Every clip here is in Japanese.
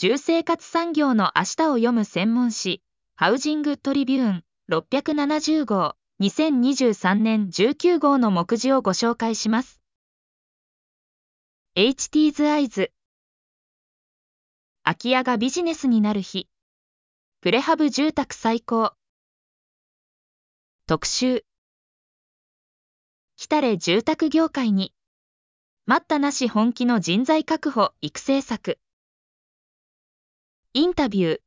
住生活産業の明日を読む専門誌、ハウジングトリビューン670号、2023年19号の目次をご紹介します。HT's Eyes 空き家がビジネスになる日。プレハブ住宅最高。特集。来たれ住宅業界に。待ったなし本気の人材確保育成策。インタビュー。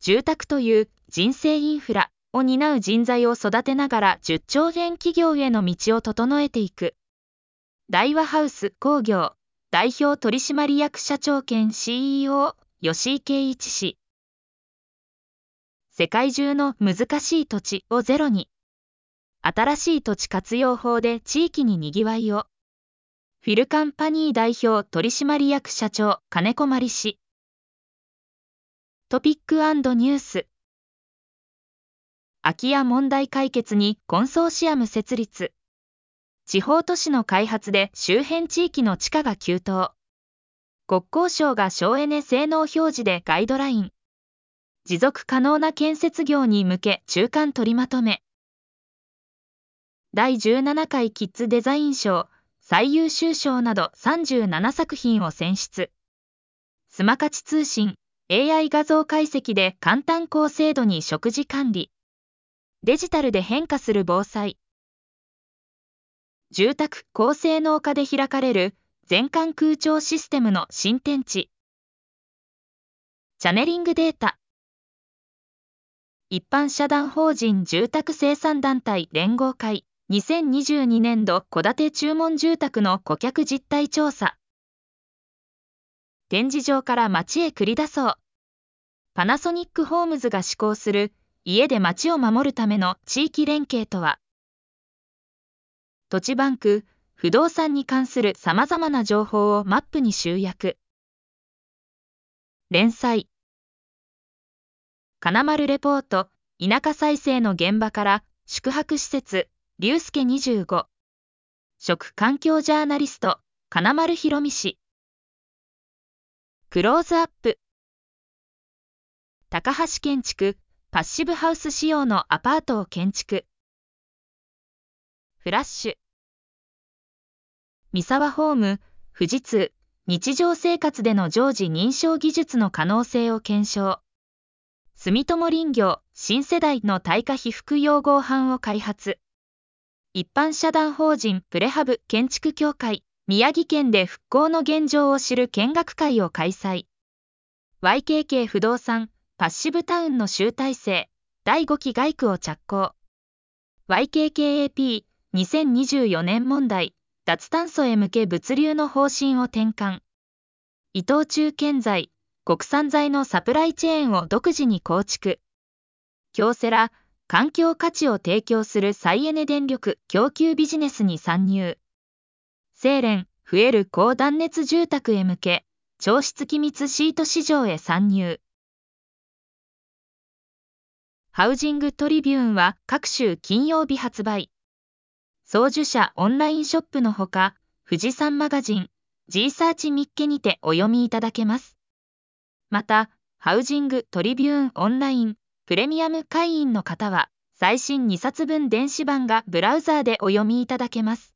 住宅という人生インフラを担う人材を育てながら10兆円企業への道を整えていく。大和ハウス工業代表取締役社長兼 CEO 吉井圭一氏。世界中の難しい土地をゼロに。新しい土地活用法で地域ににぎわいを。フィルカンパニー代表取締役社長金子まり氏。トピックニュース。空き家問題解決にコンソーシアム設立。地方都市の開発で周辺地域の地価が急騰。国交省が省エネ性能表示でガイドライン。持続可能な建設業に向け中間取りまとめ。第17回キッズデザイン賞最優秀賞など37作品を選出。スマカチ通信 AI 画像解析で簡単高精度に食事管理。デジタルで変化する防災。住宅高性能化で開かれる全館空調システムの新天地。チャネリングデータ。一般社団法人住宅生産団体連合会2022年度戸建て注文住宅の顧客実態調査。展示場から街へ繰り出そう。パナソニックホームズが施行する家で街を守るための地域連携とは？土地バンク、不動産に関する様々な情報をマップに集約。連載。金丸レポート、田舎再生の現場から宿泊施設、龍介25。食環境ジャーナリスト、金丸博美氏。クローズアップ。高橋建築、パッシブハウス仕様のアパートを建築。フラッシュ。三沢ホーム、富士通、日常生活での常時認証技術の可能性を検証。住友林業、新世代の耐火被覆用合板を開発。一般社団法人プレハブ建築協会、宮城県で復興の現状を知る見学会を開催。YKK 不動産、パッシブタウンの集大成、第5期外区を着工。YKKAP、2024年問題、脱炭素へ向け物流の方針を転換。伊藤忠建材、国産材のサプライチェーンを独自に構築。京セラ、環境価値を提供する再エネ電力供給ビジネスに参入。精錬、増える高断熱住宅へ向け、調湿機密シート市場へ参入。ハウジングトリビューンは各週金曜日発売。送受者オンラインショップのほか、富士山マガジン、G サーチミッケにてお読みいただけます。また、ハウジングトリビューンオンラインプレミアム会員の方は、最新2冊分電子版がブラウザーでお読みいただけます。